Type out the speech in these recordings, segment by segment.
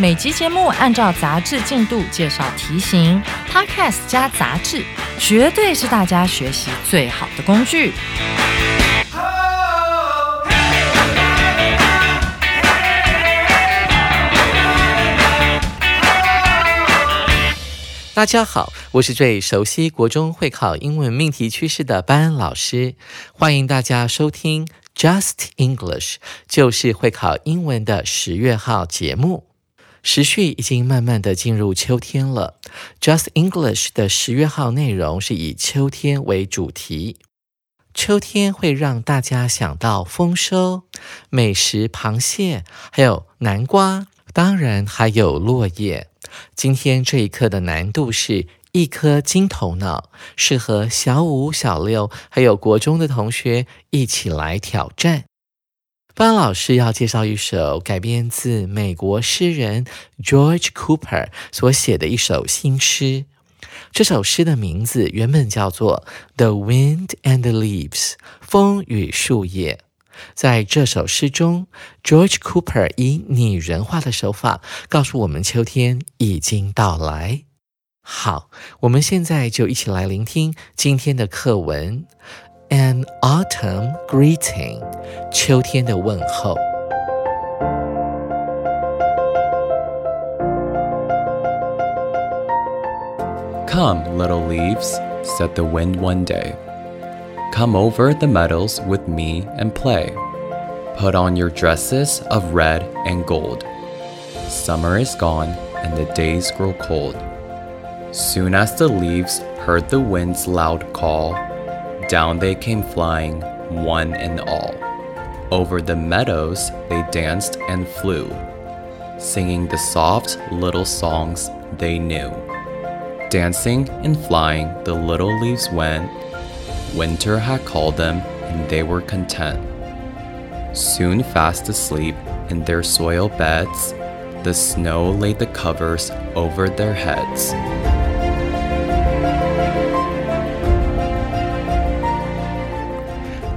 每集节目按照杂志进度介绍题型，Podcast 加杂志，绝对是大家学习最好的工具。大家好，我是最熟悉国中会考英文命题趋势的班恩老师，欢迎大家收听 Just English，就是会考英文的十月号节目。时序已经慢慢的进入秋天了，Just English 的十月号内容是以秋天为主题。秋天会让大家想到丰收、美食、螃蟹，还有南瓜，当然还有落叶。今天这一课的难度是一颗金头脑，适合小五、小六还有国中的同学一起来挑战。班老师要介绍一首改编自美国诗人 George Cooper 所写的一首新诗。这首诗的名字原本叫做《The Wind and the Leaves》，风与树叶。在这首诗中，George Cooper 以拟人化的手法告诉我们秋天已经到来。好，我们现在就一起来聆听今天的课文《An Autumn Greeting》——秋天的问候。Come, little leaves, said the wind one day. Come over the meadows with me and play. Put on your dresses of red and gold. Summer is gone and the days grow cold. Soon as the leaves heard the wind's loud call, down they came flying, one and all. Over the meadows they danced and flew, singing the soft little songs they knew. Dancing and flying, the little leaves went Winter had called them, and they were content. Soon fast asleep in their soil beds, the snow laid the covers over their heads.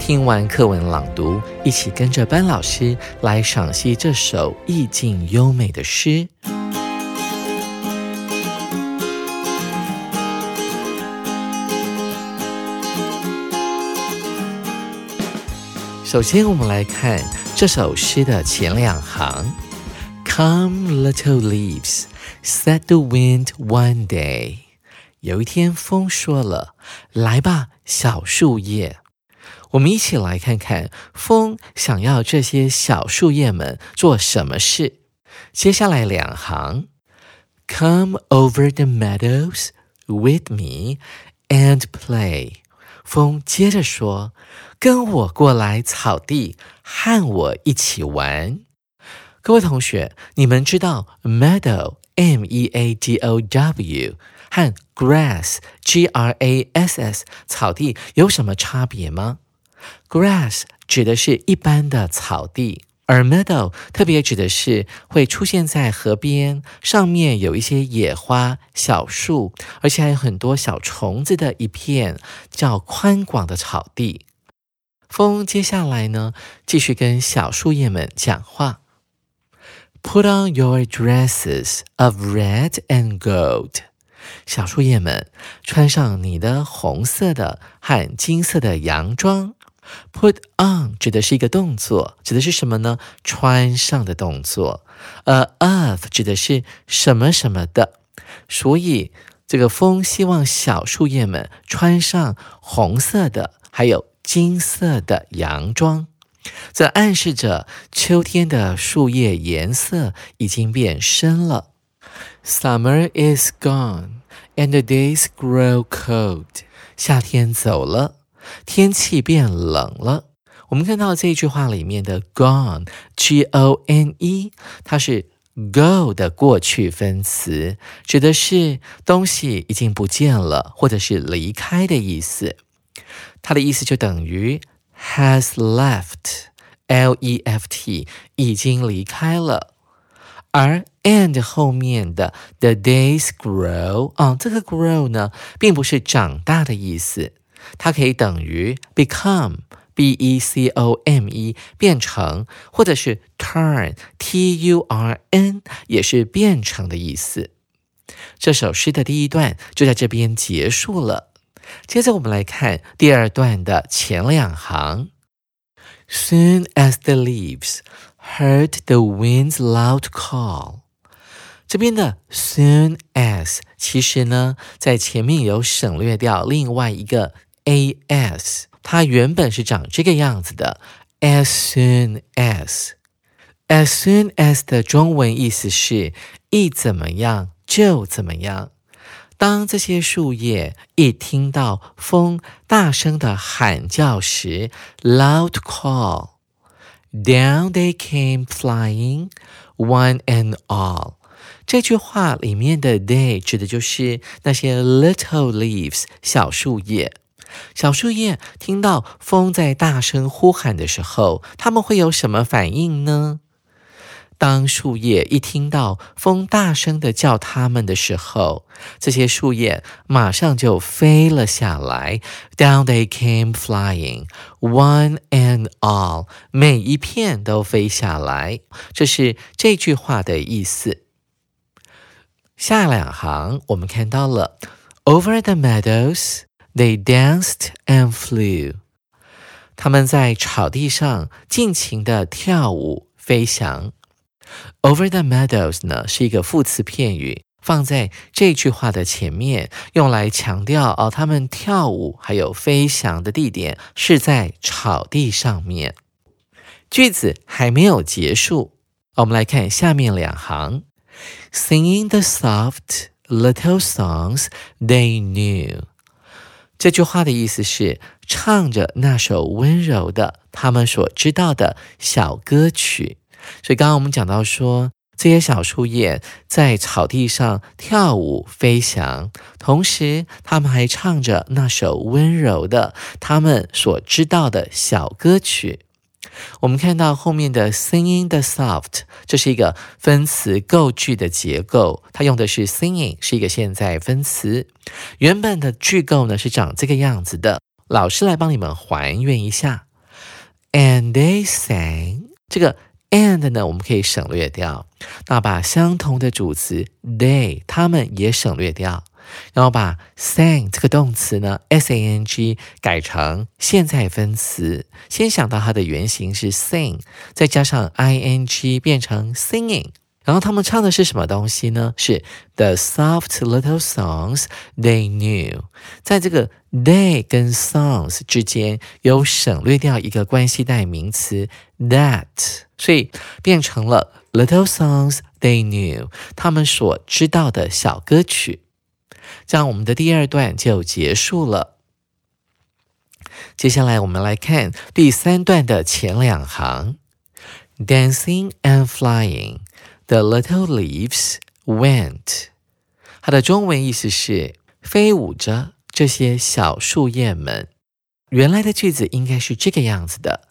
听完课文朗读，一起跟着班老师来赏析这首意境优美的诗。首先，我们来看这首诗的前两行：“Come, little leaves,” said the wind one day。有一天，风说了：“来吧，小树叶。”我们一起来看看风想要这些小树叶们做什么事。接下来两行：“Come over the meadows with me and play。”风接着说。跟我过来草地，和我一起玩。各位同学，你们知道 meadow m e a d o w 和 grass g r a s s 草地有什么差别吗？grass 指的是一般的草地，而 meadow 特别指的是会出现在河边，上面有一些野花、小树，而且还有很多小虫子的一片叫宽广的草地。风接下来呢，继续跟小树叶们讲话。Put on your dresses of red and gold，小树叶们穿上你的红色的和金色的洋装。Put on 指的是一个动作，指的是什么呢？穿上的动作。呃，of 指的是什么什么的。所以这个风希望小树叶们穿上红色的，还有。金色的洋装，这暗示着秋天的树叶颜色已经变深了。Summer is gone and the days grow cold。夏天走了，天气变冷了。我们看到这句话里面的 gone，G O N E，它是 go 的过去分词，指的是东西已经不见了，或者是离开的意思。它的意思就等于 has left，L-E-F-T，已经离开了。而 and 后面的 the days grow 啊，这个 grow 呢，并不是长大的意思，它可以等于 become b e c o m e 变成，或者是 turn t u r n 也是变成的意思。这首诗的第一段就在这边结束了。接着我们来看第二段的前两行，Soon as the leaves heard the wind's loud call。这边的 soon as 其实呢，在前面有省略掉另外一个 as，它原本是长这个样子的，as soon as。as soon as 的中文意思是一怎么样就怎么样。当这些树叶一听到风大声的喊叫时，loud call，down they came flying，one and all。这句话里面的 they 指的就是那些 little leaves 小树叶。小树叶听到风在大声呼喊的时候，他们会有什么反应呢？当树叶一听到风大声的叫它们的时候，这些树叶马上就飞了下来。Down they came flying, one and all，每一片都飞下来。这是这句话的意思。下两行我们看到了，Over the meadows they danced and flew。他们在草地上尽情的跳舞、飞翔。Over the meadows 呢是一个副词片语，放在这句话的前面，用来强调哦，他们跳舞还有飞翔的地点是在草地上面。句子还没有结束，我们来看下面两行：Singing the soft little songs they knew。这句话的意思是唱着那首温柔的他们所知道的小歌曲。所以刚刚我们讲到说，这些小树叶在草地上跳舞飞翔，同时他们还唱着那首温柔的他们所知道的小歌曲。我们看到后面的 singing the soft，这是一个分词构句的结构，它用的是 singing，是一个现在分词。原本的句构呢是长这个样子的，老师来帮你们还原一下。And they sang 这个。and 呢，我们可以省略掉，那把相同的主词 they 他们也省略掉，然后把 sang 这个动词呢 s a n g 改成现在分词，先想到它的原型是 sing，再加上 i n g 变成 singing。然后他们唱的是什么东西呢？是 the soft little songs they knew。在这个 they 跟 songs 之间有省略掉一个关系代名词 that，所以变成了 little songs they knew，他们所知道的小歌曲。这样我们的第二段就结束了。接下来我们来看第三段的前两行，dancing and flying。The little leaves went，它的中文意思是飞舞着这些小树叶们。原来的句子应该是这个样子的，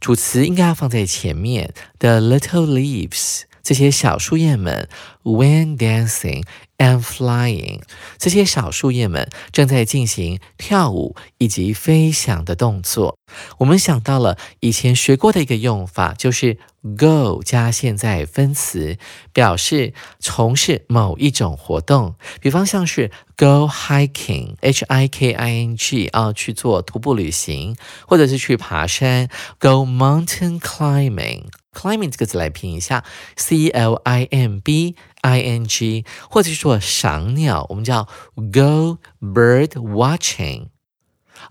主词应该要放在前面。The little leaves，这些小树叶们，when dancing。And flying，这些小树叶们正在进行跳舞以及飞翔的动作。我们想到了以前学过的一个用法，就是 go 加现在分词，表示从事某一种活动。比方像是 go hiking，h i k i n g 啊，去做徒步旅行，或者是去爬山，go mountain climbing。Climbing 这个字来拼一下，c l i m b。i n g，或者是说赏鸟，我们叫 go bird watching。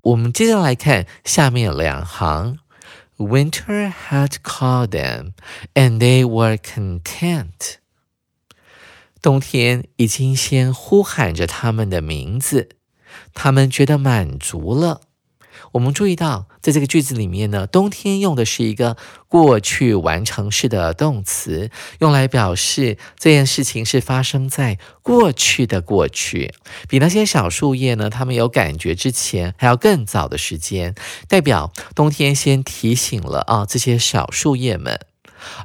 我们接着来看下面两行，Winter had called them and they were content。冬天已经先呼喊着他们的名字，他们觉得满足了。我们注意到，在这个句子里面呢，冬天用的是一个过去完成式的动词，用来表示这件事情是发生在过去的过去，比那些小树叶呢，它们有感觉之前还要更早的时间，代表冬天先提醒了啊这些小树叶们。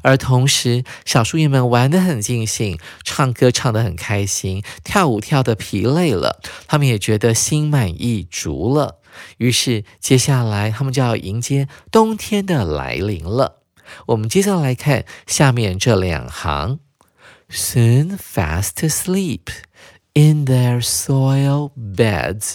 而同时，小树叶们玩得很尽兴，唱歌唱得很开心，跳舞跳得疲累了，他们也觉得心满意足了。于是，接下来他们就要迎接冬天的来临了。我们接着来看下面这两行：Soon fast asleep in their soil beds。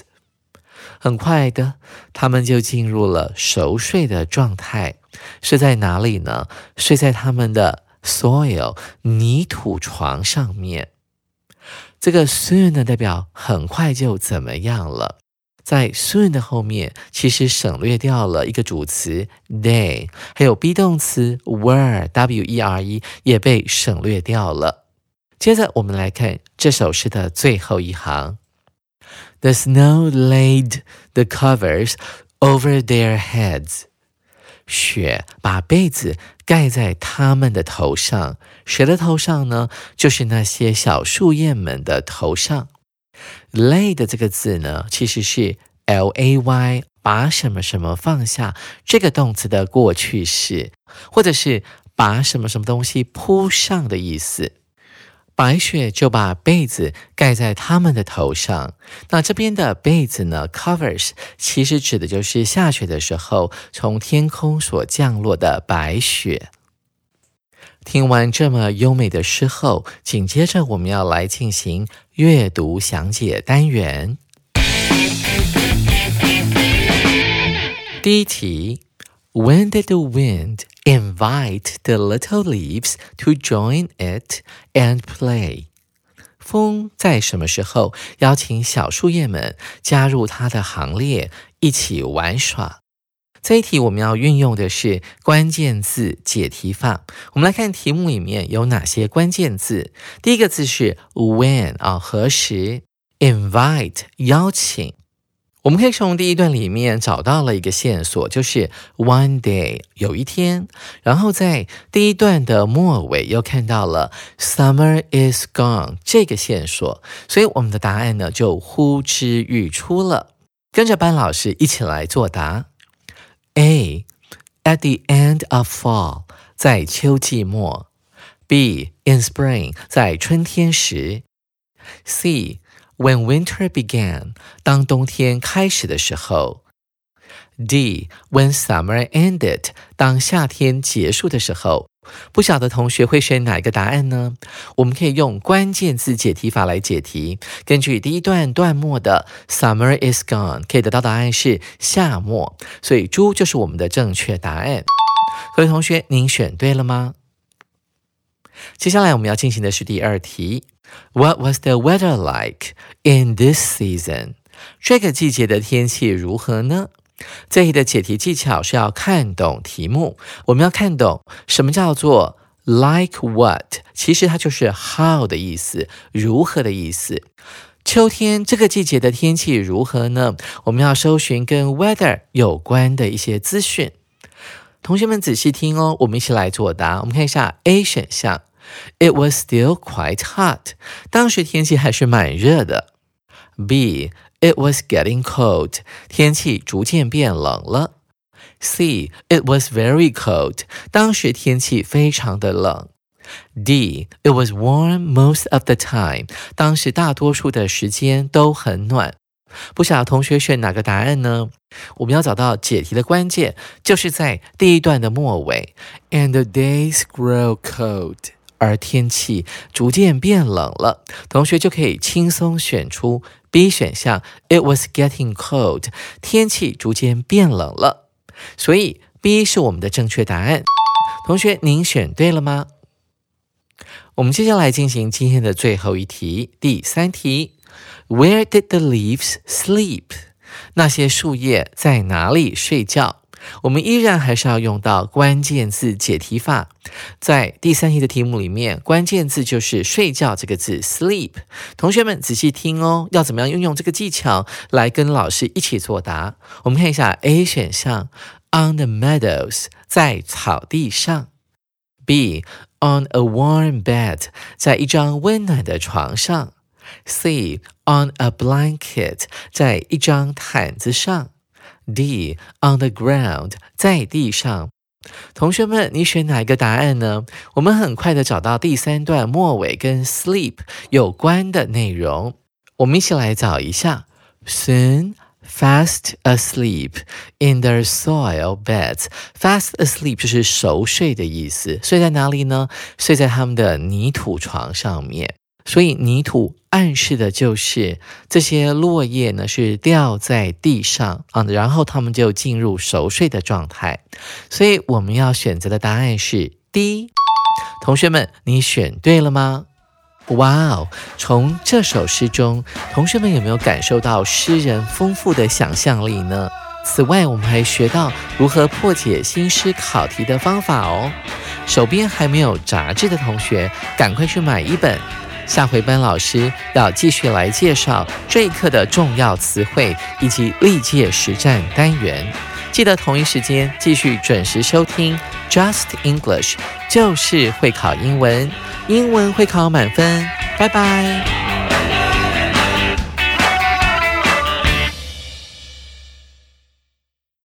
很快的，他们就进入了熟睡的状态。睡在哪里呢？睡在他们的 soil 泥土床上面。这个 soon 呢，代表很快就怎么样了。在 soon 的后面，其实省略掉了一个主词 day，还有 be 动词 were w e r e 也被省略掉了。接着，我们来看这首诗的最后一行：The snow laid the covers over their heads。雪把被子盖在他们的头上，谁的头上呢？就是那些小树叶们的头上。lay 的这个字呢，其实是 l a y，把什么什么放下这个动词的过去式，或者是把什么什么东西铺上的意思。白雪就把被子盖在他们的头上。那这边的被子呢？covers 其实指的就是下雪的时候从天空所降落的白雪。听完这么优美的诗后，紧接着我们要来进行阅读详解单元。第一题：When did the wind invite the little leaves to join it and play. 风在什么时候邀请小树叶们加入它的行列，一起玩耍？这一题我们要运用的是关键字解题法。我们来看题目里面有哪些关键字。第一个字是 when 啊，何时？invite 邀请。我们可以从第一段里面找到了一个线索，就是 one day 有一天，然后在第一段的末尾又看到了 summer is gone 这个线索，所以我们的答案呢就呼之欲出了。跟着班老师一起来作答。A at the end of fall 在秋季末，B in spring 在春天时，C。When winter began，当冬天开始的时候；D when summer ended，当夏天结束的时候。不晓得同学会选哪一个答案呢？我们可以用关键字解题法来解题。根据第一段段末的 summer is gone，可以得到答案是夏末，所以猪就是我们的正确答案。各位同学，您选对了吗？接下来我们要进行的是第二题。What was the weather like in this season？这个季节的天气如何呢？这里的解题技巧是要看懂题目，我们要看懂什么叫做 like what，其实它就是 how 的意思，如何的意思。秋天这个季节的天气如何呢？我们要搜寻跟 weather 有关的一些资讯。同学们仔细听哦，我们一起来作答。我们看一下 A 选项。It was still quite hot. 当时天气还是蛮热的。B. It was getting cold. 天气逐渐变冷了。C. It was very cold. 当时天气非常的冷。D. It was warm most of the time. 当时大多数的时间都很暖。不晓得同学选哪个答案呢？我们要找到解题的关键，就是在第一段的末尾。And the days grow cold. 而天气逐渐变冷了，同学就可以轻松选出 B 选项。It was getting cold，天气逐渐变冷了，所以 B 是我们的正确答案。同学，您选对了吗？我们接下来进行今天的最后一题，第三题。Where did the leaves sleep？那些树叶在哪里睡觉？我们依然还是要用到关键字解题法。在第三题的题目里面，关键字就是睡觉这个字，sleep。同学们仔细听哦，要怎么样运用这个技巧来跟老师一起作答？我们看一下 A 选项，on the meadows，在草地上；B on a warm bed，在一张温暖的床上；C on a blanket，在一张毯子上。D on the ground，在地上。同学们，你选哪一个答案呢？我们很快的找到第三段末尾跟 sleep 有关的内容。我们一起来找一下。Soon fast asleep in their soil beds。Fast asleep 就是熟睡的意思。睡在哪里呢？睡在他们的泥土床上面。所以泥土暗示的就是这些落叶呢是掉在地上啊，然后他们就进入熟睡的状态。所以我们要选择的答案是 D。同学们，你选对了吗？哇哦！从这首诗中，同学们有没有感受到诗人丰富的想象力呢？此外，我们还学到如何破解新诗考题的方法哦。手边还没有杂志的同学，赶快去买一本。下回班老师要继续来介绍这一课的重要词汇以及历届实战单元，记得同一时间继续准时收听 Just English，就是会考英文，英文会考满分，拜拜。